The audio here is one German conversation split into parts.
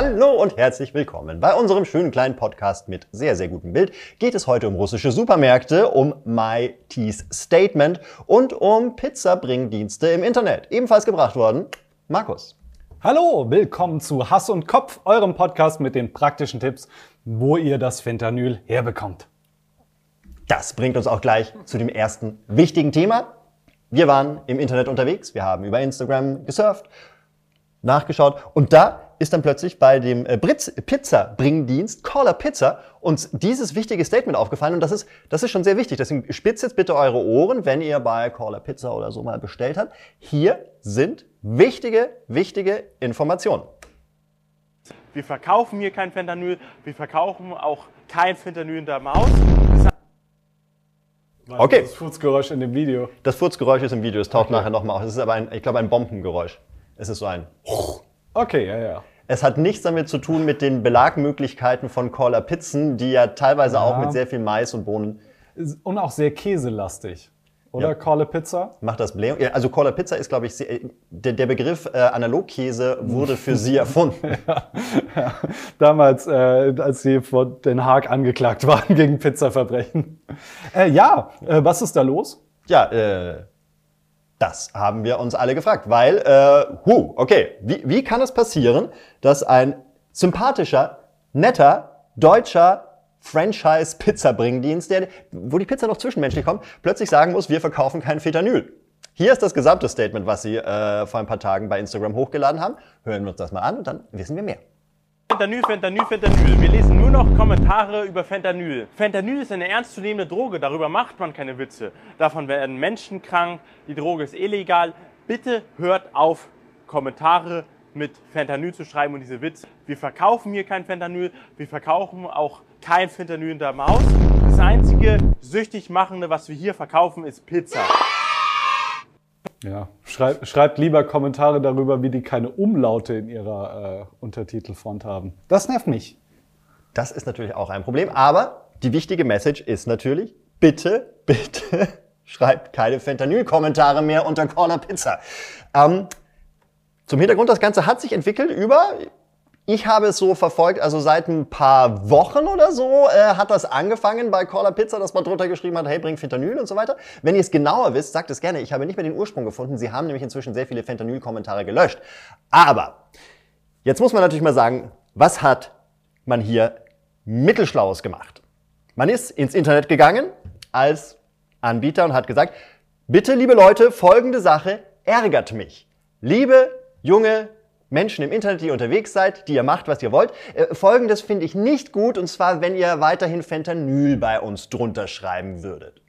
Hallo und herzlich willkommen. Bei unserem schönen kleinen Podcast mit sehr, sehr gutem Bild geht es heute um russische Supermärkte, um My Teeth Statement und um Pizzabringdienste im Internet. Ebenfalls gebracht worden, Markus. Hallo, willkommen zu Hass und Kopf, eurem Podcast mit den praktischen Tipps, wo ihr das Fentanyl herbekommt. Das bringt uns auch gleich zu dem ersten wichtigen Thema. Wir waren im Internet unterwegs, wir haben über Instagram gesurft, nachgeschaut und da ist dann plötzlich bei dem äh, Pizza-Bringdienst Caller Pizza uns dieses wichtige Statement aufgefallen und das ist, das ist schon sehr wichtig. Deswegen spitzt jetzt bitte eure Ohren, wenn ihr bei Caller Pizza oder so mal bestellt habt. Hier sind wichtige, wichtige Informationen. Wir verkaufen hier kein Fentanyl, wir verkaufen auch kein Fentanyl in der Maus. Okay. Das Furzgeräusch in dem Video. Das Furzgeräusch ist im Video, es taucht nachher nochmal auf. Es ist aber ein, ich glaube, ein Bombengeräusch. Es ist so ein. Okay, ja, ja. Es hat nichts damit zu tun mit den Belagmöglichkeiten von Caller Pizzen, die ja teilweise Ja. auch mit sehr viel Mais und Bohnen Und auch sehr käselastig. Oder Ja. Calle Pizza? macht das Blähung. Ja, Also Caller Pizza ist, glaube ich, sehr, der, der Begriff äh, Analogkäse wurde für sie erfunden. Damals, äh, als sie vor Den Haag angeklagt waren gegen Pizzaverbrechen. Äh, ja, äh, was ist da los? Ja, äh, das haben wir uns alle gefragt, weil, äh, hu, okay, wie, wie kann es passieren, dass ein sympathischer, netter, deutscher Franchise-Pizza-Bringdienst, wo die Pizza noch zwischenmenschlich kommt, plötzlich sagen muss, wir verkaufen kein Fetanyl. Hier ist das gesamte Statement, was sie äh, vor ein paar Tagen bei Instagram hochgeladen haben. Hören wir uns das mal an und dann wissen wir mehr. Fentanyl, Fentanyl, Fentanyl. Wir lesen nur noch Kommentare über Fentanyl. Fentanyl ist eine ernstzunehmende Droge, darüber macht man keine Witze. Davon werden Menschen krank, die Droge ist illegal. Bitte hört auf, Kommentare mit Fentanyl zu schreiben und diese Witze. Wir verkaufen hier kein Fentanyl, wir verkaufen auch kein Fentanyl in der Maus. Das einzige süchtig machende, was wir hier verkaufen, ist Pizza. Ja, schreibt, schreibt lieber Kommentare darüber, wie die keine Umlaute in ihrer äh, Untertitelfront haben. Das nervt mich. Das ist natürlich auch ein Problem, aber die wichtige Message ist natürlich, bitte, bitte schreibt keine Fentanyl-Kommentare mehr unter Corner Pizza. Ähm, zum Hintergrund, das Ganze hat sich entwickelt über, ich habe es so verfolgt, also seit ein paar Wochen oder so äh, hat das angefangen bei Caller Pizza, dass man drunter geschrieben hat, hey, bring Fentanyl und so weiter. Wenn ihr es genauer wisst, sagt es gerne. Ich habe nicht mehr den Ursprung gefunden. Sie haben nämlich inzwischen sehr viele Fentanyl-Kommentare gelöscht. Aber Jetzt muss man natürlich mal sagen, was hat man hier Mittelschlaues gemacht? Man ist ins Internet gegangen als Anbieter und hat gesagt, bitte liebe Leute, folgende Sache ärgert mich. Liebe junge Menschen im Internet, die ihr unterwegs seid, die ihr macht, was ihr wollt, äh, folgendes finde ich nicht gut und zwar, wenn ihr weiterhin Fentanyl bei uns drunter schreiben würdet.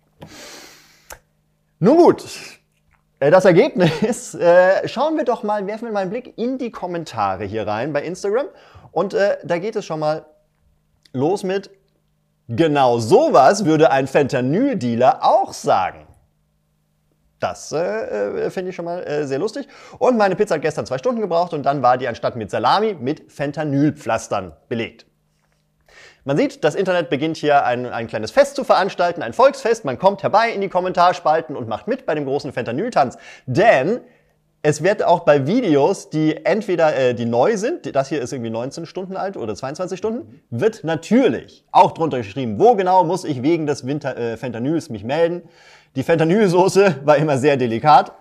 Nun gut, äh, das Ergebnis, äh, schauen wir doch mal, werfen wir mal einen Blick in die Kommentare hier rein bei Instagram. Und da geht es schon mal los mit, genau sowas würde ein Fentanyl-Dealer auch sagen. Das äh, äh, finde ich schon mal äh, sehr lustig. Und meine Pizza hat gestern zwei Stunden gebraucht und dann war die anstatt mit Salami mit Fentanylpflastern belegt. Man sieht, das Internet beginnt hier ein, ein kleines Fest zu veranstalten, ein Volksfest. Man kommt herbei in die Kommentarspalten und macht mit bei dem großen Fentanyl-Tanz. Denn es wird auch bei Videos, die entweder äh, die neu sind, das hier ist irgendwie 19 Stunden alt oder 22 Stunden, wird natürlich auch drunter geschrieben, wo genau muss ich wegen des Winter, äh, Fentanyls mich melden. Die Fentanylsoße war immer sehr delikat.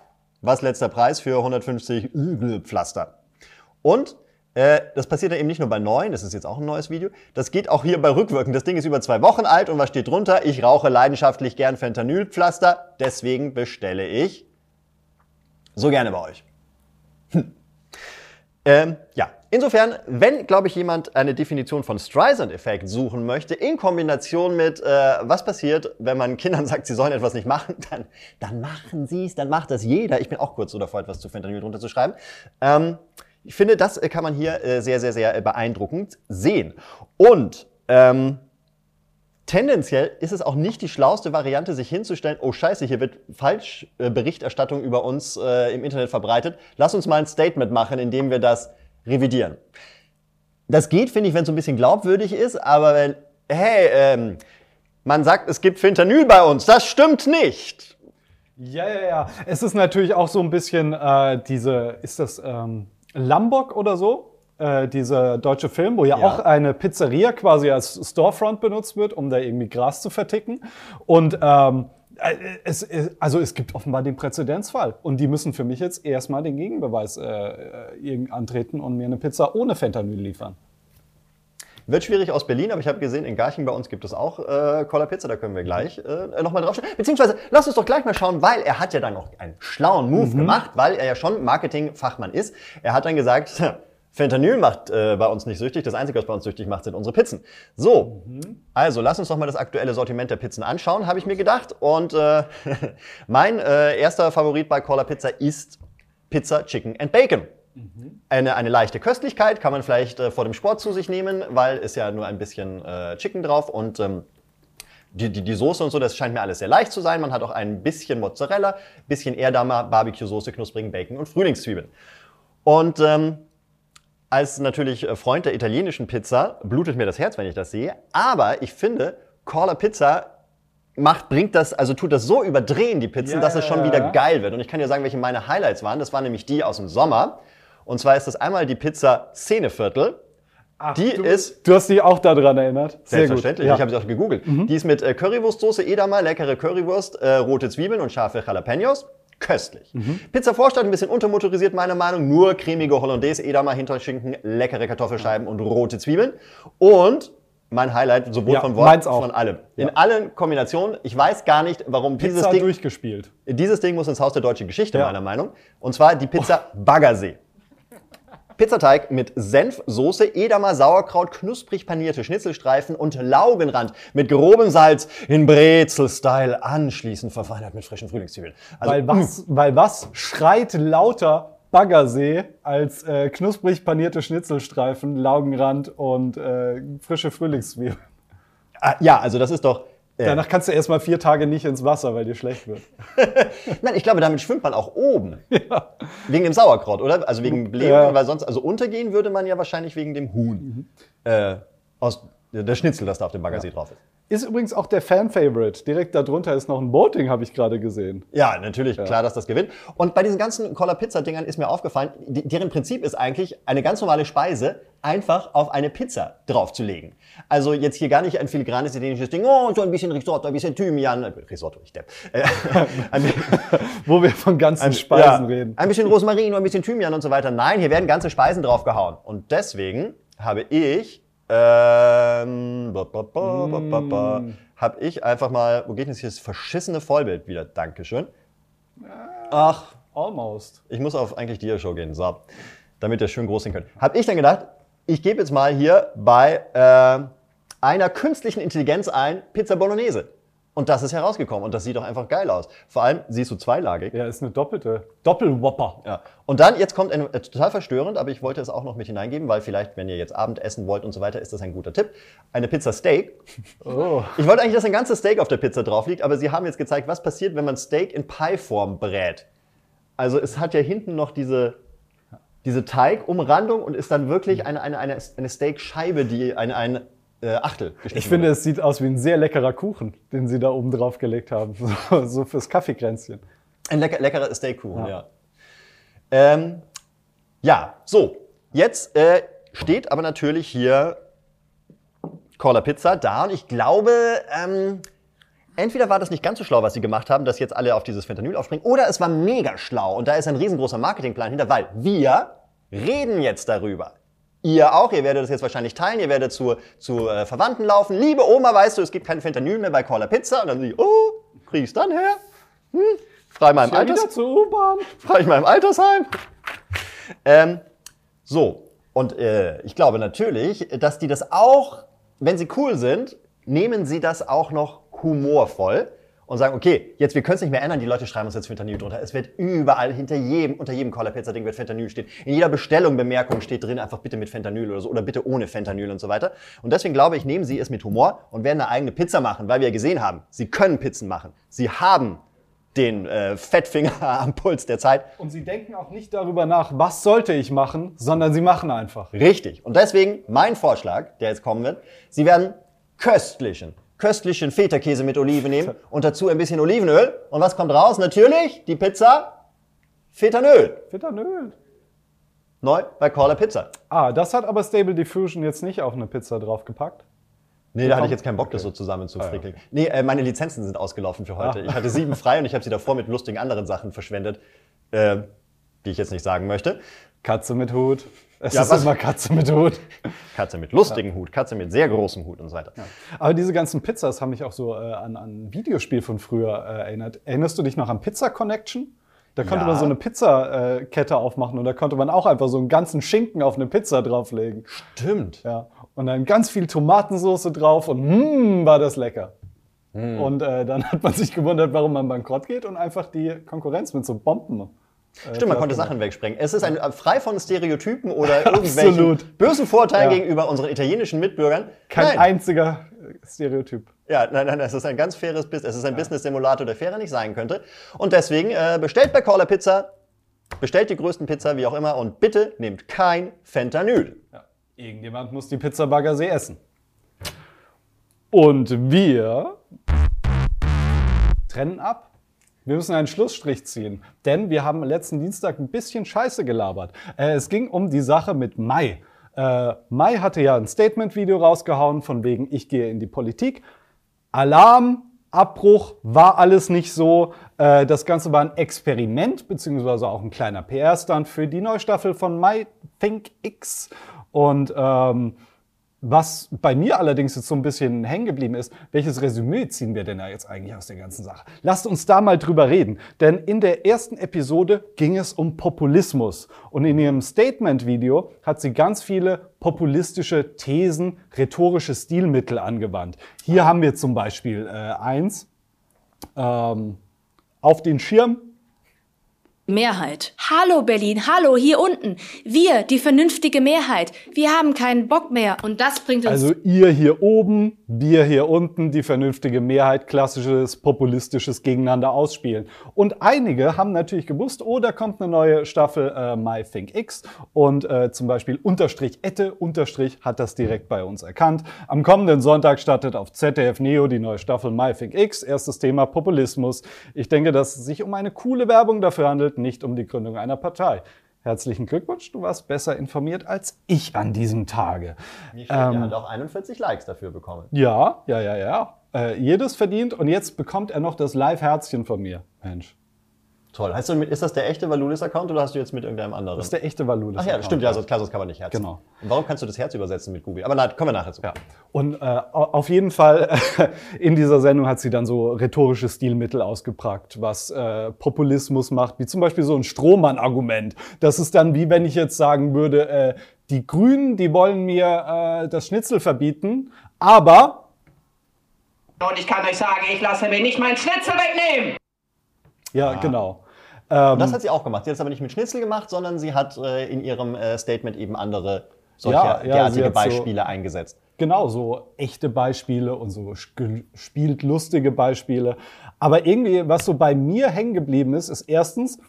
Was letzter Preis für 150 Pflaster. Und äh, das passiert dann eben nicht nur bei neuen, das ist jetzt auch ein neues Video, das geht auch hier bei rückwirkend. Das Ding ist über zwei Wochen alt und was steht drunter? Ich rauche leidenschaftlich gern Fentanylpflaster, deswegen bestelle ich so gerne bei euch. Hm. Ähm, ja, insofern, wenn, glaube ich, jemand eine Definition von Streisand-Effekt suchen möchte, in Kombination mit, äh, was passiert, wenn man Kindern sagt, sie sollen etwas nicht machen, dann, dann machen sie es, dann macht das jeder. Ich bin auch kurz so davor, etwas zu Fentanyl drunter zu schreiben. Ähm, ich finde, das äh, kann man hier äh, sehr, sehr, sehr beeindruckend sehen. Und ähm, tendenziell ist es auch nicht die schlauste Variante, sich hinzustellen, oh scheiße, hier wird Falschberichterstattung über uns äh, im Internet verbreitet. Lass uns mal ein Statement machen, in dem wir das revidieren. Das geht, finde ich, wenn es so ein bisschen glaubwürdig ist, aber wenn, hey, ähm, man sagt, es gibt Fentanyl bei uns, das stimmt nicht. Ja, ja, ja. Es ist natürlich auch so ein bisschen äh, diese, ist das ähm, Lombok oder so? Äh, dieser deutsche Film, wo ja, Ja. auch eine Pizzeria quasi als Storefront benutzt wird, um da irgendwie Gras zu verticken. Und ähm, äh, es, es, also es gibt offenbar den Präzedenzfall. Und die müssen für mich jetzt erstmal den Gegenbeweis äh, äh, antreten und mir eine Pizza ohne Fentanyl liefern. Wird schwierig aus Berlin, aber ich habe gesehen, in Garching bei uns gibt es auch äh, Cola Pizza, da können wir gleich äh, nochmal drauf schauen. Beziehungsweise, lass uns doch gleich mal schauen, weil er hat ja dann noch einen schlauen Move gemacht, weil er ja schon Marketingfachmann ist. Er hat dann gesagt, Fentanyl macht äh, bei uns nicht süchtig, das Einzige, was bei uns süchtig macht, sind unsere Pizzen. So, also lass uns doch mal das aktuelle Sortiment der Pizzen anschauen, habe ich mir gedacht. Und äh, mein äh, erster Favorit bei Cola Pizza ist Pizza Chicken and Bacon. Eine, eine leichte Köstlichkeit kann man vielleicht äh, vor dem Sport zu sich nehmen, weil ist ja nur ein bisschen äh, Chicken drauf und ähm, die, die, die Soße und so, das scheint mir alles sehr leicht zu sein. Man hat auch ein bisschen Mozzarella, bisschen Ehrdamer, Barbecue-Soße, knusprigen Bacon und Frühlingszwiebeln. Und ähm, als natürlich äh, Freund der italienischen Pizza blutet mir das Herz, wenn ich das sehe. Aber ich finde, Corla Pizza macht, bringt das, also tut das so überdrehen, die Pizzen, Ja, dass es ja, schon ja, wieder ja. geil wird. Und ich kann dir sagen, welche meine Highlights waren. Das waren nämlich die aus dem Sommer. Und zwar ist das einmal die Pizza Szeneviertel. Die du, ist Du hast dich auch daran erinnert. Sehr Selbstverständlich, gut. ich habe sie auch gegoogelt. Die ist mit äh, Currywurstsoße Edamer, leckere Currywurst, äh, rote Zwiebeln und scharfe Jalapenos. Köstlich. Pizza Vorstadt ein bisschen untermotorisiert, meiner Meinung. Nur cremige Hollandaise, Edamer, Hinterschinken, leckere Kartoffelscheiben und rote Zwiebeln. Und mein Highlight, sowohl Ja, von Wort, von allem. In Ja. allen Kombinationen. Ich weiß gar nicht, warum dieses Pizza Ding, durchgespielt. dieses Ding muss ins Haus der deutschen Geschichte, Ja. meiner Meinung. Und zwar die Pizza Baggersee. Pizzateig mit Senf, Soße, Edamer, Sauerkraut, knusprig panierte Schnitzelstreifen und Laugenrand mit grobem Salz in Brezel-Style anschließend verfeinert mit frischen Frühlingszwiebeln. Also, Weil was, weil was schreit lauter Baggersee als äh, knusprig panierte Schnitzelstreifen, Laugenrand und äh, frische Frühlingszwiebeln? ah, ja, also das ist doch. Äh, Danach kannst du erstmal vier Tage nicht ins Wasser, weil dir schlecht wird. nein, ich glaube, damit schwimmt man auch oben. Wegen dem Sauerkraut, oder? Also wegen Blähungen, Ja. weil sonst, also untergehen würde man ja wahrscheinlich wegen dem Huhn. Äh, aus der Schnitzel, das da auf dem Baggersee drauf ist. Ist übrigens auch der Fan-Favorite. Direkt darunter ist noch ein Boating, habe ich gerade gesehen. Ja, natürlich, klar, dass das gewinnt. Und bei diesen ganzen Cola-Pizza-Dingern ist mir aufgefallen, deren Prinzip ist eigentlich, eine ganz normale Speise einfach auf eine Pizza draufzulegen. Also jetzt hier gar nicht ein filigranes italienisches Ding, oh, so ein bisschen Risotto, ein bisschen Thymian, äh, Risotto, ich depp. Äh, Wo wir von ganzen ein- Speisen ja, reden. Ein bisschen Rosmarin ein bisschen Thymian und so weiter. Nein, hier werden ganze Speisen draufgehauen. Und deswegen habe ich, ähm, ba, habe ich einfach mal, wo geht denn jetzt hier das verschissene Vollbild wieder? Dankeschön. Ach, Almost. ich muss auf eigentlich die Show gehen, so, damit ihr schön groß sehen könnt. Habe ich dann gedacht, ich gebe jetzt mal hier bei äh, einer künstlichen Intelligenz ein Pizza Bolognese. Und das ist herausgekommen und das sieht doch einfach geil aus. Vor allem siehst du zweilagig. Ja, ist eine doppelte. Doppelwhopper. Ja. Und dann, jetzt kommt ein, äh, total verstörend, aber ich wollte es auch noch mit hineingeben, weil vielleicht, wenn ihr jetzt Abend essen wollt und so weiter, ist das ein guter Tipp. Eine Pizza Steak. Oh. Ich wollte eigentlich, dass ein ganzes Steak auf der Pizza drauf liegt, aber sie haben jetzt gezeigt, was passiert, wenn man Steak in Pie-Form brät. Also es hat ja hinten noch diese, diese Teigumrandung und ist dann wirklich eine, eine, eine, eine Steakscheibe, die eine, ein äh, Achtel geschnitten Ich finde, wurde. es sieht aus wie ein sehr leckerer Kuchen, den sie da oben drauf gelegt haben. So, so fürs Kaffeekränzchen. Ein lecker, leckerer Steakkuchen, ja. Ähm, ja, so. Jetzt äh, steht aber natürlich hier Cola Pizza da und ich glaube, ähm, entweder war das nicht ganz so schlau, was sie gemacht haben, dass jetzt alle auf dieses Fentanyl aufspringen, oder es war mega schlau und da ist ein riesengroßer Marketingplan hinter, weil wir reden jetzt darüber. Ihr auch, ihr werdet das jetzt wahrscheinlich teilen, ihr werdet zu, zu äh, Verwandten laufen. Liebe Oma, weißt du, es gibt kein Fentanyl mehr bei Cola Pizza. Und dann sie, oh, krieg ich's dann her? Hm? Frei Ja, Alters wieder zur U-Bahn. fahre ich im Altersheim. Ähm, so, und äh, ich glaube natürlich, dass die das auch, wenn sie cool sind, nehmen sie das auch noch humorvoll und sagen, okay, jetzt, wir können es nicht mehr ändern, die Leute schreiben uns jetzt Fentanyl drunter. Es wird überall, hinter jedem, unter jedem Cola Pizza Ding wird Fentanyl stehen. In jeder Bestellung, Bemerkung steht drin, einfach bitte mit Fentanyl oder so, oder bitte ohne Fentanyl und so weiter. Und deswegen glaube ich, nehmen sie es mit Humor und werden eine eigene Pizza machen, weil wir ja gesehen haben, sie können Pizzen machen. Sie haben den äh, Fettfinger am Puls der Zeit. Und sie denken auch nicht darüber nach, was sollte ich machen, sondern sie machen einfach. Richtig. Und deswegen mein Vorschlag, der jetzt kommen wird, Sie werden köstlichen, köstlichen Feta-Käse mit Oliven nehmen und dazu ein bisschen Olivenöl. Und was kommt raus? Natürlich die Pizza Fetanöl. Fettanöl. neu bei Caller Pizza. Ah, das hat aber Stable Diffusion jetzt nicht auf eine Pizza draufgepackt. Nee, da hatte ich jetzt keinen Bock, das so zusammenzufrickeln. Nee, äh, meine Lizenzen sind ausgelaufen für heute. Ah. Ich hatte sieben frei und ich habe sie davor mit lustigen anderen Sachen verschwendet, äh, die ich jetzt nicht sagen möchte. Katze mit Hut. Es Ja, ist was- immer Katze mit Hut. Katze mit lustigem Hut, Katze mit sehr großem Hut und so weiter. Aber diese ganzen Pizzas haben mich auch so äh, an, an ein Videospiel von früher äh, erinnert. Erinnerst du dich noch an Pizza Connection? Da konnte Ja. man so eine Pizzakette äh, Kette aufmachen und da konnte man auch einfach so einen ganzen Schinken auf eine Pizza drauflegen. Stimmt. Ja. Und dann ganz viel Tomatensauce drauf und mmm, war das lecker. Und äh, dann hat man sich gewundert, warum man bankrott geht und einfach die Konkurrenz mit so Bomben. Äh, Stimmt, man konnte Sachen wegsprengen. Es ist ein, äh, frei von Stereotypen oder irgendwelchen Absolut. bösen Vorteilen Ja. gegenüber unseren italienischen Mitbürgern. Kein nein. einziger äh, Stereotyp. Ja, nein, nein, es ist ein ganz faires Business. Es ist ein Business-Simulator, der fairer nicht sein könnte. Und deswegen äh, bestellt bei Caller Pizza, bestellt die größten Pizza, wie auch immer, und bitte nehmt kein Fentanyl. Ja. Irgendjemand muss die Pizza Baggersee essen. Und wir trennen ab. Wir müssen einen Schlussstrich ziehen, denn wir haben letzten Dienstag ein bisschen Scheiße gelabert. Äh, es ging um die Sache mit Mai. Äh, Mai hatte ja ein Statement-Video rausgehauen von wegen, ich gehe in die Politik. Alarm, Abbruch, war alles nicht so. Äh, das Ganze war ein Experiment, beziehungsweise auch ein kleiner PR-Stand für die neue Staffel von My Think X. Und ähm, was bei mir allerdings jetzt so ein bisschen hängen geblieben ist, welches Resümee ziehen wir denn da jetzt eigentlich aus der ganzen Sache? Lasst uns da mal drüber reden. Denn in der ersten Episode ging es um Populismus. Und in ihrem Statement-Video hat sie ganz viele populistische Thesen, rhetorische Stilmittel angewandt. Hier haben wir zum Beispiel äh, eins. Ähm, auf den Schirm Mehrheit. Hallo Berlin, hallo hier unten. Wir, die vernünftige Mehrheit. Wir haben keinen Bock mehr und das bringt uns Also ihr hier oben, wir hier unten, die vernünftige Mehrheit, klassisches populistisches Gegeneinander ausspielen. Und einige haben natürlich gewusst, oh, da kommt eine neue Staffel äh, My Think X und äh, zum Beispiel Unterstrich Ette, Unterstrich hat das direkt bei uns erkannt. Am kommenden Sonntag startet auf ZDF Neo die neue Staffel My Think X. Erstes Thema Populismus. Ich denke, dass es sich um eine coole Werbung dafür handelt, nicht um die Gründung einer Partei. Herzlichen Glückwunsch, du warst besser informiert als ich an diesem Tage. Wie schön, er hat auch 41 Likes dafür bekommen. Ja, ja, ja, ja. Äh, jedes verdient und jetzt bekommt er noch das Live-Herzchen von mir. Mensch, Toll. Heißt du, mit- ist das der echte Valulis-Account oder hast du jetzt mit irgendeinem anderen? das ist der echte Valulis. Ach ja, stimmt, ja, sonst, klar, sonst kann man nicht Herz. Genau. Und warum kannst du das Herz übersetzen mit Google? Aber na, kommen wir nachher zu. Ja. Und äh, au- auf jeden Fall in dieser Sendung hat sie dann so rhetorische Stilmittel ausgepackt, was äh, Populismus macht, wie zum Beispiel so ein Strohmann-Argument. Das ist dann wie wenn ich jetzt sagen würde, äh, die Grünen, die wollen mir äh, das Schnitzel verbieten, aber Und ich kann euch sagen, ich lasse mir nicht meinen Schnitzel wegnehmen. ja, genau. Und das hat sie auch gemacht. Sie hat es aber nicht mit Schnitzel gemacht, sondern sie hat äh, in ihrem äh, Statement eben andere solche Ja, ja, derartige hat so- Beispiele eingesetzt. Genau, so echte Beispiele und so gespielt lustige Beispiele. Aber irgendwie, was so bei mir hängen geblieben ist, ist erstens,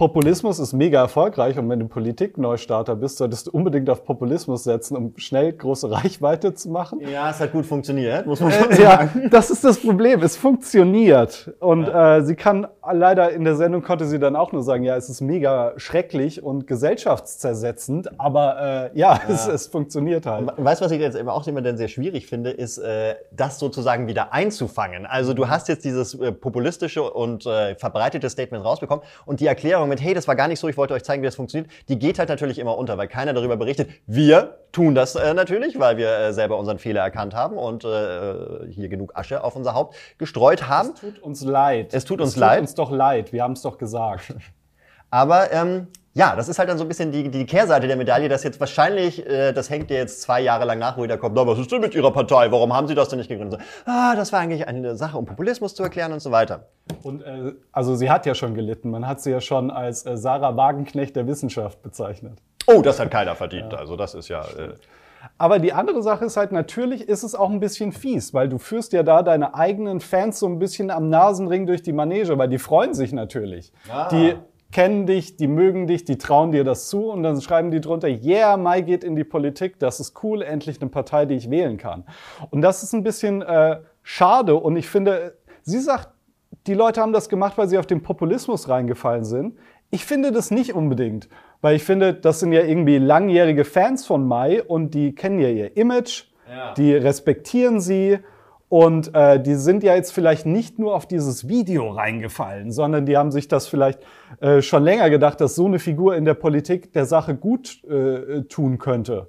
Populismus ist mega erfolgreich und wenn du Politikneustarter bist, solltest du unbedingt auf Populismus setzen, um schnell große Reichweite zu machen. Ja, es hat gut funktioniert, muss man schon Äh, ja, sagen. das ist das Problem. Es funktioniert. Und äh, sie kann leider in der Sendung konnte sie dann auch nur sagen, ja, es ist mega schrecklich und gesellschaftszersetzend, aber äh, ja, Es, es funktioniert halt. Weißt du, was ich jetzt eben auch immer dann sehr schwierig finde, ist, äh, das sozusagen wieder einzufangen. Also du hast jetzt dieses äh, populistische und äh, verbreitete Statement rausbekommen und die Erklärung mit, hey, das war gar nicht so, ich wollte euch zeigen, wie das funktioniert, die geht halt natürlich immer unter, weil keiner darüber berichtet. Wir tun das äh, natürlich, weil wir äh, selber unseren Fehler erkannt haben und äh, hier genug Asche auf unser Haupt gestreut haben. Es tut uns leid. Es tut uns es leid. tut uns doch leid. Wir haben es doch gesagt. Aber ähm, ja, das ist halt dann so ein bisschen die, die Kehrseite der Medaille, dass jetzt wahrscheinlich, äh, das hängt dir jetzt zwei Jahre lang nach, wo jeder kommt, na, was ist denn mit Ihrer Partei? Warum haben Sie das denn nicht gegründet? So, ah, das war eigentlich eine Sache, um Populismus zu erklären und so weiter. Und äh, also sie hat ja schon gelitten. Man hat sie ja schon als äh, Sarah Wagenknecht der Wissenschaft bezeichnet. Oh, das hat keiner verdient. Also das ist ja. Äh, Aber die andere Sache ist halt, natürlich ist es auch ein bisschen fies, weil du führst ja da deine eigenen Fans so ein bisschen am Nasenring durch die Manege, weil die freuen sich natürlich. Die kennen dich, die mögen dich, die trauen dir das zu und dann schreiben die drunter, yeah, Mai geht in die Politik, das ist cool, endlich eine Partei, die ich wählen kann. Und das ist ein bisschen äh, schade und ich finde, sie sagt, die Leute haben das gemacht, weil sie auf den Populismus reingefallen sind. Ich finde das nicht unbedingt, Weil ich finde, das sind ja irgendwie langjährige Fans von Mai und die kennen ja ihr Image, Ja. die respektieren sie und äh, die sind ja jetzt vielleicht nicht nur auf dieses Video reingefallen, sondern die haben sich das vielleicht äh, schon länger gedacht, dass so eine Figur in der Politik der Sache gut äh, tun könnte.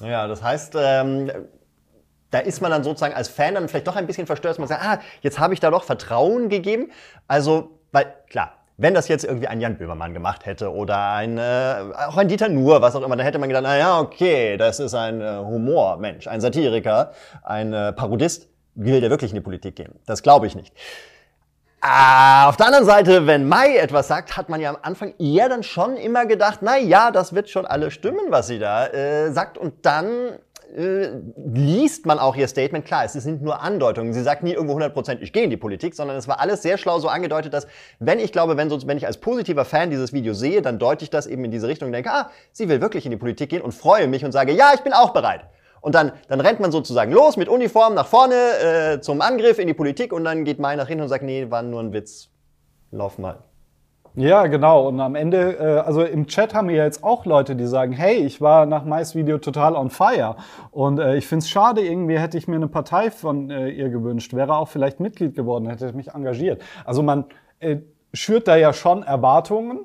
Ja, das heißt, ähm, da ist man dann sozusagen als Fan dann vielleicht doch ein bisschen verstört, dass man sagt, ah, jetzt habe ich da doch Vertrauen gegeben. Also, weil, klar, wenn das jetzt irgendwie ein Jan Böhmermann gemacht hätte oder ein, äh, auch ein Dieter Nuhr, was auch immer, dann hätte man gedacht, na ja, okay, das ist ein äh, Humormensch, ein Satiriker, ein äh, Parodist. Will der wirklich in die Politik gehen? Das glaube ich nicht. Ah, auf der anderen Seite, wenn Mai etwas sagt, hat man ja am Anfang eher dann schon immer gedacht, na ja, das wird schon alle stimmen, was sie da äh, sagt. Und dann äh, liest man auch ihr Statement. Klar, es sind nur Andeutungen. Sie sagt nie irgendwo 100%, ich gehe in die Politik, sondern es war alles sehr schlau so angedeutet, dass wenn ich glaube, wenn, so, wenn ich als positiver Fan dieses Video sehe, dann deute ich das eben in diese Richtung und denke, ah, sie will wirklich in die Politik gehen und freue mich und sage, ja, ich bin auch bereit. Und dann, dann rennt man sozusagen los mit Uniform nach vorne äh, zum Angriff in die Politik und dann geht Mai nach hinten und sagt, nee, war nur ein Witz. Lauf mal. Ja, genau. Und am Ende, äh, also im Chat haben wir ja jetzt auch Leute, die sagen, hey, ich war nach Mais Video total on fire. Und äh, ich find's schade, irgendwie hätte ich mir eine Partei von äh, ihr gewünscht, wäre auch vielleicht Mitglied geworden, hätte mich engagiert. Also man äh, schürt da ja schon Erwartungen.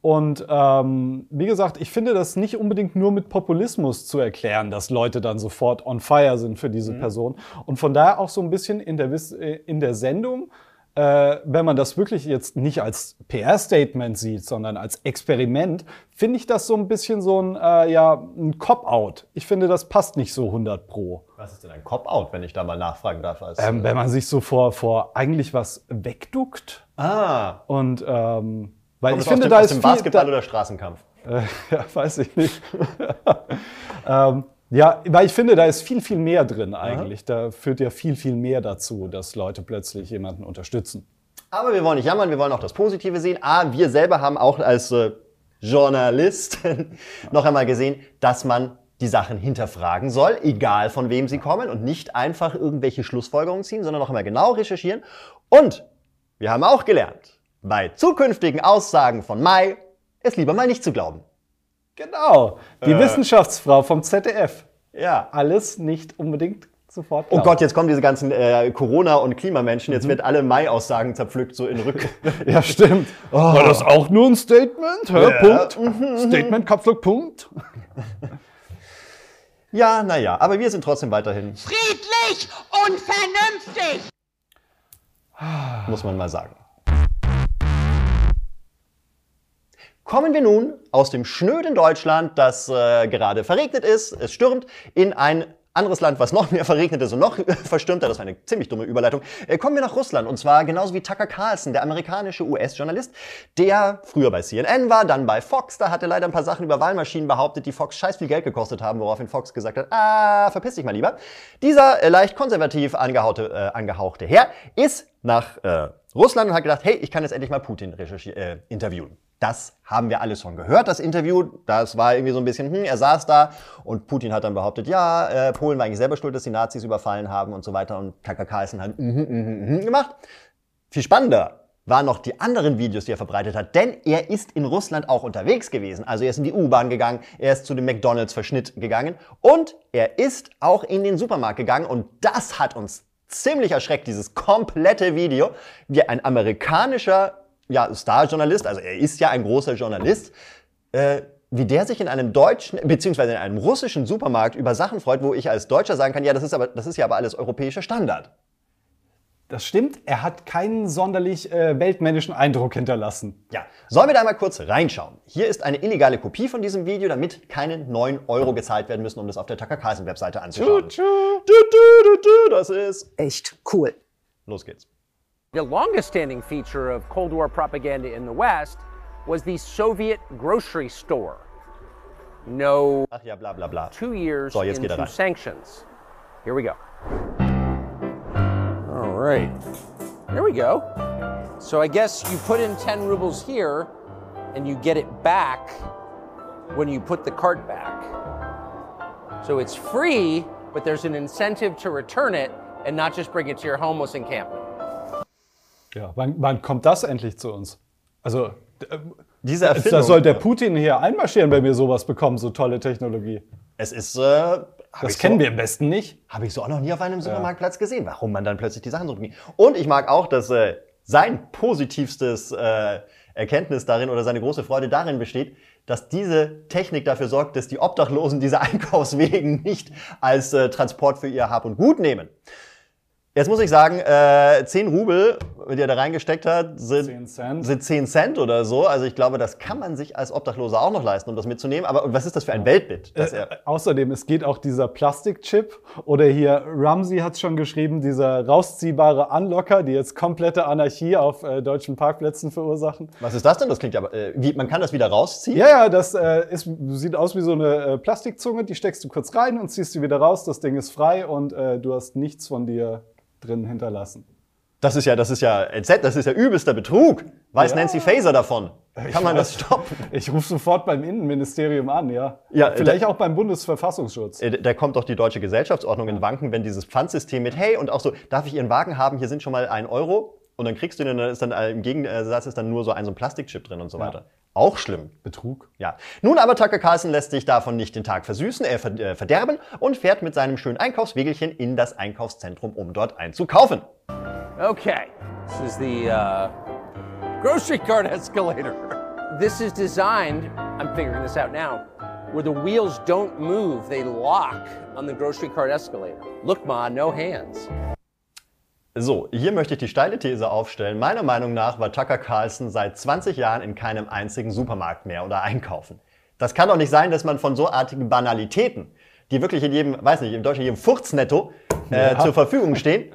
Und ähm, wie gesagt, ich finde das nicht unbedingt nur mit Populismus zu erklären, dass Leute dann sofort on fire sind für diese Person. Und von daher auch so ein bisschen in der, Wiss- äh, in der Sendung äh, wenn man das wirklich jetzt nicht als PR-Statement sieht, sondern als Experiment, finde ich das so ein bisschen so ein, äh, ja, ein Cop-Out. Ich finde, das passt nicht so 100 pro. Was ist denn ein Cop-Out, wenn ich da mal nachfragen darf? Als, Ähm, wenn man sich so vor, vor eigentlich was wegduckt ah, und ähm, weil kommt ich finde, dem, da ist dem viel, Basketball da, oder Straßenkampf? äh, ja, weiß ich nicht. ähm, ja, weil ich finde, da ist viel, viel mehr drin eigentlich. Da führt ja viel, viel mehr dazu, dass Leute plötzlich jemanden unterstützen. Aber wir wollen nicht jammern, wir wollen auch das Positive sehen. Ah, wir selber haben auch als äh, Journalisten noch einmal gesehen, dass man die Sachen hinterfragen soll, egal von wem sie kommen und nicht einfach irgendwelche Schlussfolgerungen ziehen, sondern noch einmal genau recherchieren. Und wir haben auch gelernt, bei zukünftigen Aussagen von Mai es lieber mal nicht zu glauben. Genau, die Wissenschaftsfrau vom ZDF. Ja. Alles nicht unbedingt sofort Oh glauben. Gott, jetzt kommen diese ganzen äh, Corona- und Klimamenschen. Jetzt wird alle Mai-Aussagen zerpflückt, so in Rück. Ja, stimmt. War das auch nur ein Statement? Hä? Ja. Punkt. Statement, Kapslock, Punkt. ja, naja, aber wir sind trotzdem weiterhin, Friedlich und vernünftig! muss man mal sagen. Kommen wir nun aus dem schnöden Deutschland, das äh, gerade verregnet ist, es stürmt, in ein anderes Land, was noch mehr verregnet ist und noch verstürmter, das war eine ziemlich dumme Überleitung, äh, kommen wir nach Russland. Und zwar genauso wie Tucker Carlson, der amerikanische US-Journalist, der früher bei CNN war, dann bei Fox, da hat er leider ein paar Sachen über Wahlmaschinen behauptet, die Fox scheiß viel Geld gekostet haben, woraufhin Fox gesagt hat, ah, verpiss dich mal lieber. Dieser äh, leicht konservativ angehauchte, äh, angehauchte Herr ist nach äh, Russland und hat gedacht, hey, ich kann jetzt endlich mal Putin äh, interviewen. Das haben wir alles schon gehört, das Interview. Das war irgendwie so ein bisschen, hm, er saß da und Putin hat dann behauptet, ja, äh, Polen war eigentlich selber schuld, dass die Nazis überfallen haben und so weiter. Und Tucker Carlson hat mhm, mhm, mhm gemacht. Viel spannender waren noch die anderen Videos, die er verbreitet hat, denn er ist in Russland auch unterwegs gewesen. Also er ist in die U-Bahn gegangen, er ist zu dem McDonalds-Verschnitt gegangen und er ist auch in den Supermarkt gegangen und das hat uns ziemlich erschreckt, dieses komplette Video, wie ein amerikanischer ja, Star-Journalist, also er ist ja ein großer Journalist, äh, wie der sich in einem deutschen, beziehungsweise in einem russischen Supermarkt über Sachen freut, wo ich als Deutscher sagen kann, ja, das ist aber, das ist ja aber alles europäischer Standard. Das stimmt, er hat keinen sonderlich äh, weltmännischen Eindruck hinterlassen. Ja, sollen wir da mal kurz reinschauen? Hier ist eine illegale Kopie von diesem Video, damit keine 9 Euro gezahlt werden müssen, um das auf der Tucker Carlson Webseite anzuschauen. Du, du, du, du, das ist. echt cool. Los geht's. The longest standing feature of Cold War propaganda in the West was the Soviet grocery store. No Ach ja, bla bla bla. two years So, jetzt er into rein. sanctions. Here we go. All right. There we go. So I guess you put in 10 rubles here and you get it back when you put the cart back. So it's free, but there's an incentive to return it and not just bring it to your homeless encampment. Ja, wann, wann kommt das endlich zu uns? Also, diese Erfindung. Da soll der Putin hier einmarschieren, wenn wir sowas bekommen, so tolle Technologie. Es ist. Äh, Das kennen so, wir am besten nicht. Habe ich so auch noch nie auf einem Supermarktplatz gesehen, warum man dann plötzlich die Sachen so bringt. Und ich mag auch, dass äh, sein positivstes äh, Erkenntnis darin oder seine große Freude darin besteht, dass diese Technik dafür sorgt, dass die Obdachlosen diese Einkaufswegen nicht als äh, Transport für ihr Hab und Gut nehmen. Jetzt muss ich sagen, äh, 10 Rubel, die er da reingesteckt hat, sind 10 Cent. sind 10 Cent oder so. Also ich glaube, das kann man sich als Obdachloser auch noch leisten, um das mitzunehmen. Aber was ist das für ein Weltbild? Dass Äh, er, außerdem, es geht auch dieser Plastikchip oder hier, Ramsey hat es schon geschrieben, dieser rausziehbare Unlocker, die jetzt komplette Anarchie auf äh, deutschen Parkplätzen verursachen. was ist das denn? Das klingt ja, aber, äh, wie, man kann das wieder rausziehen? Ja, ja, das äh, ist, sieht aus wie so eine äh, Plastikzunge, die steckst du kurz rein und ziehst sie wieder raus. Das Ding ist frei und äh, du hast nichts von dir drin hinterlassen. Das ist ja, das ist ja, entsetzt, das ist ja übelster Betrug. Weiß Ja. Nancy Faeser davon? Kann man das weiß. stoppen? Ich rufe sofort beim Innenministerium an, ja. Ja, Vielleicht da- auch beim Bundesverfassungsschutz. Äh, Da kommt doch die deutsche Gesellschaftsordnung in Wanken, wenn dieses Pfandsystem mit, hey, und auch so, darf ich Ihren Wagen haben? Hier sind schon mal ein Euro. Und dann kriegst du den, dann ist dann äh, im Gegensatz ist dann nur so ein, so ein Plastikchip drin und so weiter. Auch schlimm. Betrug. Ja. Nun aber Tucker Carlson lässt sich davon nicht den Tag versüßen, er äh, verderben und fährt mit seinem schönen Einkaufswegelchen in das Einkaufszentrum, um dort einzukaufen. Okay, this is the uh, grocery cart escalator. This is designed, I'm figuring this out now, where the wheels don't move, they lock on the grocery cart escalator. Look, Ma, no hands. So, hier möchte ich die steile These aufstellen. Meiner Meinung nach war Tucker Carlson seit 20 Jahren in keinem einzigen Supermarkt mehr oder einkaufen. Das kann doch nicht sein, dass man von so artigen Banalitäten, die wirklich in jedem, weiß nicht, im Deutschen jedem Furznetto äh, Ja. zur Verfügung stehen,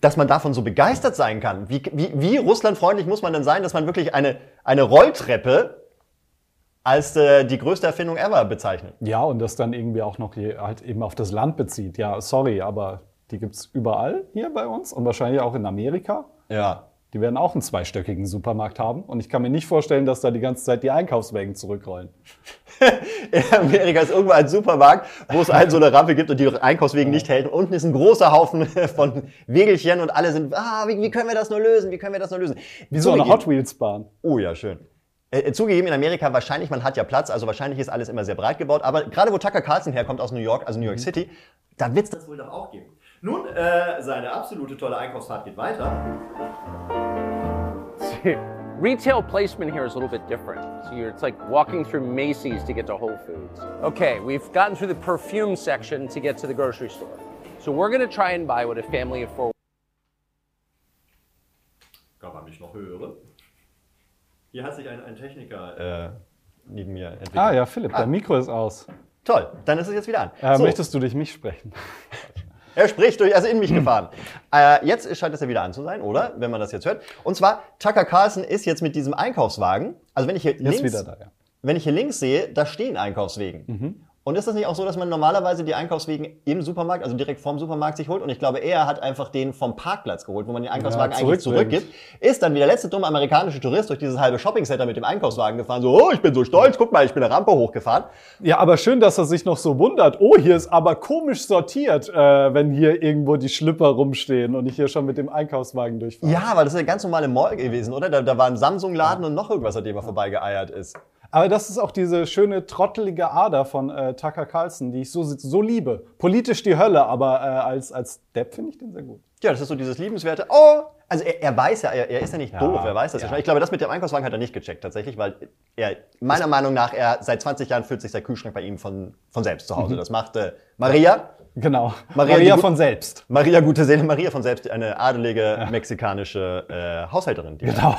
dass man davon so begeistert sein kann. Wie, wie, wie russlandfreundlich muss man denn sein, dass man wirklich eine, eine Rolltreppe als äh, die größte Erfindung ever bezeichnet? Ja, und das dann irgendwie auch noch je, halt eben auf das Land bezieht. Ja, sorry, aber die gibt's überall hier bei uns und wahrscheinlich auch in Amerika. Ja. Die werden auch einen zweistöckigen Supermarkt haben. Und ich kann mir nicht vorstellen, dass da die ganze Zeit die Einkaufswagen zurückrollen. In Amerika ist irgendwo ein Supermarkt, wo es einen so eine Rampe gibt und die Einkaufswegen nicht hält. Und unten ist ein großer Haufen von Wegelchen und alle sind, ah, wie, wie können wir das nur lösen? Wie können wir das nur lösen? Wie so eine Hot Wheels Bahn. Oh ja, schön. Äh, äh, zugegeben, in Amerika wahrscheinlich, man hat ja Platz, also wahrscheinlich ist alles immer sehr breit gebaut. Aber gerade wo Tucker Carlson herkommt aus New York, also New York City, da wird es das wohl doch auch geben. Nun, äh, seine absolute tolle Einkaufsfahrt geht weiter. Retail placement here is a little bit different. So you're, it's like walking through Macy's to get to Whole Foods. Okay, we've gotten through the perfume section to get to the grocery store. So we're gonna try and buy what a family of four Kann man mich noch hören? Hier hat sich ein, ein Techniker äh, neben mir entwickelt. Ah ja, Philipp, dein Mikro ist aus. Toll, dann ist es jetzt wieder an. Äh, So. Möchtest du durch mich sprechen? Er spricht durch, also in mich gefahren. Äh, jetzt scheint es ja wieder an zu sein, oder? Wenn man das jetzt hört. Und zwar, Tucker Carlson ist jetzt mit diesem Einkaufswagen, also wenn ich hier Ist links, wieder da, ja. wenn ich hier links sehe, da stehen Einkaufswegen. Und ist das nicht auch so, dass man normalerweise die Einkaufswegen im Supermarkt, also direkt vorm Supermarkt sich holt? Und ich glaube, er hat einfach den vom Parkplatz geholt, wo man den Einkaufswagen Ja, eigentlich zurückgibt. Ist dann wie der letzte dumme amerikanische Tourist durch dieses halbe Shoppingcenter mit dem Einkaufswagen gefahren. So, oh, ich bin so stolz, guck mal, ich bin eine Rampe hochgefahren. Ja, aber schön, dass er sich noch so wundert. Oh, hier ist aber komisch sortiert, äh, wenn hier irgendwo die Schlüpper rumstehen und ich hier schon mit dem Einkaufswagen durchfahre. Ja, aber das ist eine ganz normale Mall gewesen, oder? Da, da war ein Samsung-Laden und noch irgendwas, an dem er vorbeigeeiert ist. Aber das ist auch diese schöne trottelige Ader von äh, Tucker Carlson, die ich so, so liebe. Politisch die Hölle, aber äh, als, als Depp finde ich den sehr gut. Ja, das ist so dieses liebenswerte, oh, also er, er weiß ja, er, er ist ja nicht doof, er weiß das ja. ja. schon. Ich glaube, das mit dem Einkaufswagen hat er nicht gecheckt tatsächlich, weil er, meiner Meinung nach, er seit 20 Jahren füllt sich der Kühlschrank bei ihm von, von selbst zu Hause. Das macht äh, Maria, Genau. Maria, Maria, von selbst. Maria gute Seele, Maria von selbst, eine adelige mexikanische äh, Haushälterin, die Genau.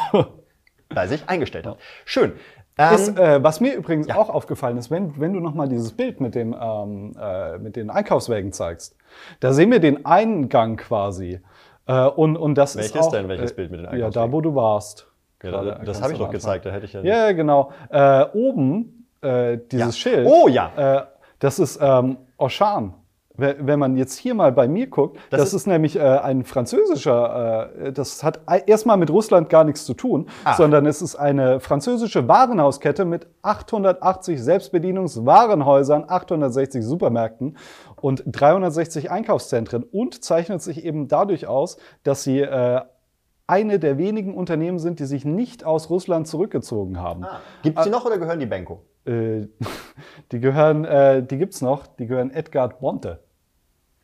bei sich eingestellt hat. Schön. Ähm, Ist, äh, was mir übrigens auch aufgefallen ist, wenn, wenn du nochmal dieses Bild mit, dem, ähm, äh, mit den Einkaufswägen zeigst, da sehen wir den Eingang quasi. Äh, und, und das ist Welches auch, denn? Welches äh, Bild mit den Ja, Einkaufswegen? da wo du warst. ja, Gerade das ganz habe ich doch gezeigt, da hätte ich ja. Ja, ja, genau. Äh, oben äh, dieses Ja. Schild. Oh, ja. Äh, das ist ähm, Auchan. Wenn man jetzt hier mal bei mir guckt, Das das, ist- ist, nämlich äh, ein französischer, äh, das hat erstmal mit Russland gar nichts zu tun, Ah. sondern es ist eine französische Warenhauskette mit 880 Selbstbedienungswarenhäusern, 860 Supermärkten und 360 Einkaufszentren und zeichnet sich eben dadurch aus, dass sie äh, eine der wenigen Unternehmen sind, die sich nicht aus Russland zurückgezogen haben. Gibt es die noch oder gehören die Benko? Äh, die gehören, äh, die gibt's noch, die gehören Edgard Bonte.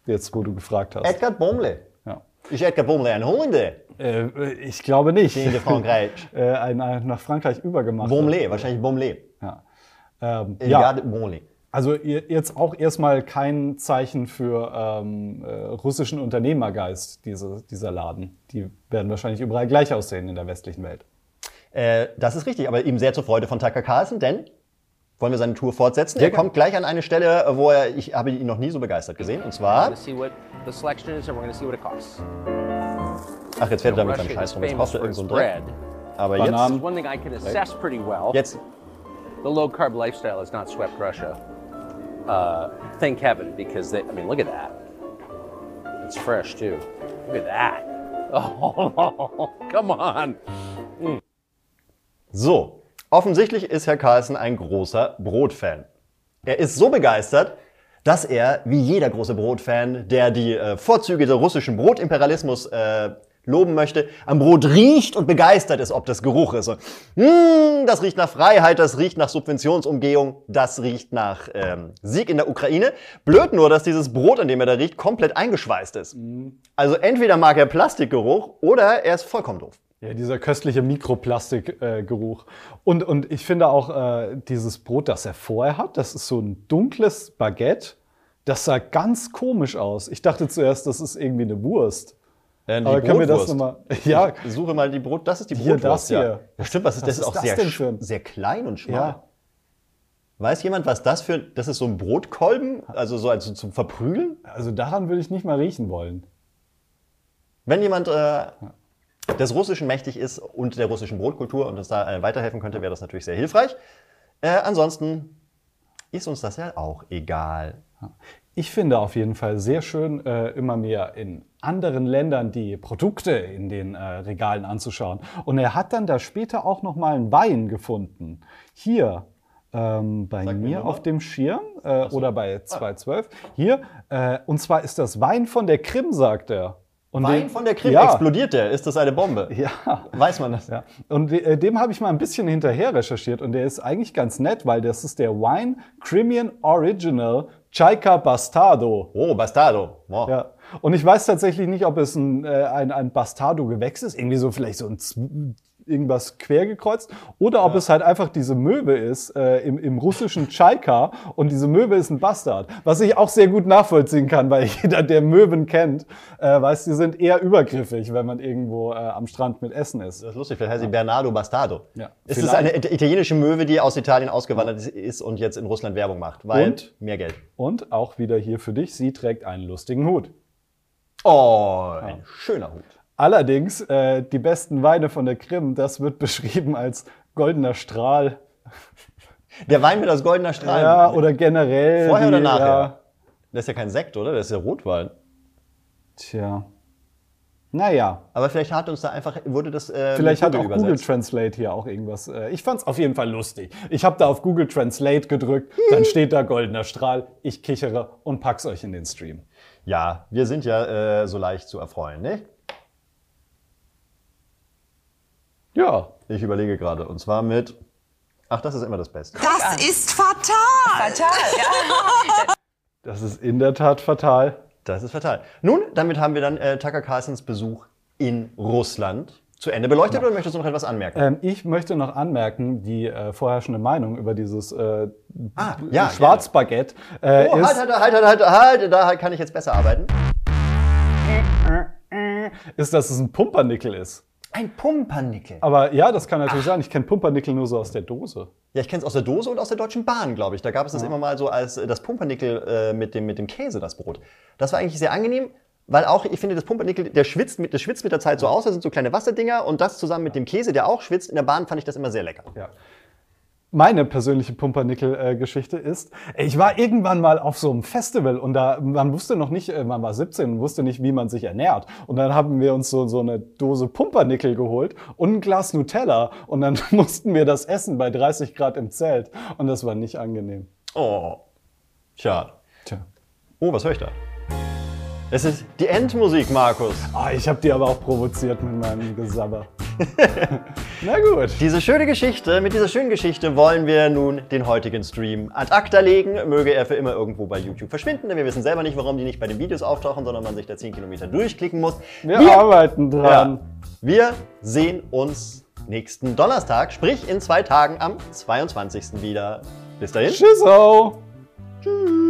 Jetzt, wo du gefragt hast. Edgar Bomle. ja. Ist Edgar Bomle ein Holländer? äh, ich glaube nicht. In Frankreich. äh, ein, ein, nach Frankreich übergemacht. Bomle, wahrscheinlich Bomle. Ja. Ähm, ja, Bomle. also jetzt auch erstmal kein Zeichen für ähm, äh, russischen Unternehmergeist, diese, dieser Laden. Die werden wahrscheinlich überall gleich aussehen in der westlichen Welt. Äh, das ist richtig, aber ihm sehr zur Freude von Tucker Carlson, denn wollen wir seine Tour fortsetzen? Er kommt gleich an eine Stelle, wo er, ich habe ihn noch nie so begeistert gesehen, und zwar, ach, jetzt fährt er damit beim Scheiß rum, jetzt er for irgend so einen Dreck. Aber jetzt, jetzt, The low carb lifestyle has not swept Russia. Uh, thank heaven, because they, I mean, look at that. It's fresh too. Look at that. Oh, come on. so. Offensichtlich ist Herr Carlson ein großer Brotfan. Er ist so begeistert, dass er, wie jeder große Brotfan, der die äh, Vorzüge des russischen Brotimperialismus äh, loben möchte, am Brot riecht und begeistert ist, ob das Geruch ist. "Mm, das riecht nach Freiheit, das riecht nach Subventionsumgehung, das riecht nach ähm, Sieg in der Ukraine. Blöd nur, dass dieses Brot, an dem er da riecht, komplett eingeschweißt ist. Also entweder mag er Plastikgeruch oder er ist vollkommen doof. Ja, dieser köstliche Mikroplastikgeruch. und, und ich finde auch äh, dieses Brot, das er vorher hat, das ist so ein dunkles Baguette. Das sah ganz komisch aus. Ich dachte zuerst, das ist irgendwie eine Wurst. Äh, Aber können wir das nochmal? Ja, Ich suche mal die Brot. Das ist die Hier, Brotwurst. das hier. Ja. ja, stimmt. Was ist, Was das ist auch das sehr, sehr klein und schmal. Ja. Weiß jemand, was das für. Das ist so ein Brotkolben, also so also zum Verprügeln? also daran würde ich nicht mal riechen wollen. Wenn jemand äh, des Russischen mächtig ist und der russischen Brotkultur und uns da äh, weiterhelfen könnte, wäre das natürlich sehr hilfreich. Äh, ansonsten ist uns das ja auch egal. Ich finde auf jeden Fall sehr schön, äh, immer mehr in anderen Ländern die Produkte in den äh, Regalen anzuschauen. Und er hat dann da später auch noch mal einen Wein gefunden. Hier ähm, bei Sag mir auf dem Schirm äh, oder bei 212. Hier, äh, und zwar ist das Wein von der Krim, sagt er. Und Wein den- von der Krim ja, explodiert der. Ist das eine Bombe? Ja. Weiß man das? Ja. Und de- äh, dem habe ich mal ein bisschen hinterher recherchiert und der ist eigentlich ganz nett, weil das ist der Wine Crimean Original Chaika Bastardo. Oh, Bastardo. Wow. Ja. Und ich weiß tatsächlich nicht, ob es ein, äh, ein, ein Bastardo-Gewächs ist, irgendwie so vielleicht so ein irgendwas quer gekreuzt, oder ob es halt einfach diese Möwe ist äh, im, im russischen Chaika und diese Möwe ist ein Bastard. Was ich auch sehr gut nachvollziehen kann, weil jeder, der Möwen kennt, äh, weiß, die sind eher übergriffig, wenn man irgendwo äh, am Strand mit Essen ist. Das ist lustig, vielleicht heißt sie Bernardo Bastardo. Ja. Ist es eine it- italienische Möwe, die aus Italien ausgewandert ist und jetzt in Russland Werbung macht? Weil Und? mehr Geld. Und auch wieder hier für dich, sie trägt einen lustigen Hut. Oh, ein schöner Hut. Allerdings, äh, die besten Weine von der Krim, das wird beschrieben als goldener Strahl. Der Wein mit aus goldener Strahl. Ja, oder generell. Vorher die, oder nachher? Ja, Das ist ja kein Sekt, oder? Das ist ja Rotwein. tja. Naja, Aber vielleicht hat uns da einfach, wurde das äh, vielleicht hat auch Google übersetzt. Translate hier auch irgendwas. Äh, ich fand's auf jeden Fall lustig. Ich habe da auf Google Translate gedrückt, dann steht da goldener Strahl, ich kichere und pack's euch in den Stream. Ja, wir sind ja äh, so leicht zu erfreuen, ne? Ja, Ich überlege gerade. Und zwar mit. Ach, das ist immer das Beste. Das ist fatal. das ist in der Tat fatal. Das ist fatal. Nun, damit haben wir dann äh, Tucker Carlsons Besuch in Russland zu Ende beleuchtet oder möchtest du noch etwas anmerken? Ähm, ich möchte noch anmerken, die äh, vorherrschende Meinung über dieses äh, Ah, ja, Schwarzbaguette äh, Oh, ist, halt, halt, halt, halt, halt, halt, da kann ich jetzt besser arbeiten. ist, dass es ein Pumpernickel ist. Ein Pumpernickel. Aber ja, das kann natürlich sein. Ich kenne Pumpernickel nur so aus der Dose. Ja, ich kenne es aus der Dose und aus der Deutschen Bahn, glaube ich. Da gab es das immer mal so als äh, das Pumpernickel äh, mit, dem, mit dem Käse, das Brot. Das war eigentlich sehr angenehm, weil auch, ich finde, das Pumpernickel, der schwitzt mit, das schwitzt mit der Zeit so aus, das sind so kleine Wasserdinger und das zusammen mit dem Käse, der auch schwitzt, in der Bahn fand ich das immer sehr lecker. Ja. Meine persönliche Pumpernickel-Geschichte ist, ich war irgendwann mal auf so einem Festival und da, man wusste noch nicht, äh, man war 17 und wusste nicht, wie man sich ernährt. Und dann haben wir uns so, so eine Dose Pumpernickel geholt und ein Glas Nutella und dann mussten wir das essen bei 30 Grad im Zelt und das war nicht angenehm. Oh, schade. Tja. Oh, was höre ich da? Es ist die Endmusik, Markus. Ah, ich habe die aber auch provoziert mit meinem Gesabber. Na gut. Diese schöne Geschichte, mit dieser schönen Geschichte wollen wir nun den heutigen Stream ad acta legen. Möge er für immer irgendwo bei YouTube verschwinden, denn wir wissen selber nicht, warum die nicht bei den Videos auftauchen, sondern man sich da 10 Kilometer durchklicken muss. Wir, arbeiten dran. Ja, wir sehen uns nächsten Donnerstag, sprich in zwei Tagen am 22. wieder. Bis dahin. Tschüss. Tschüss.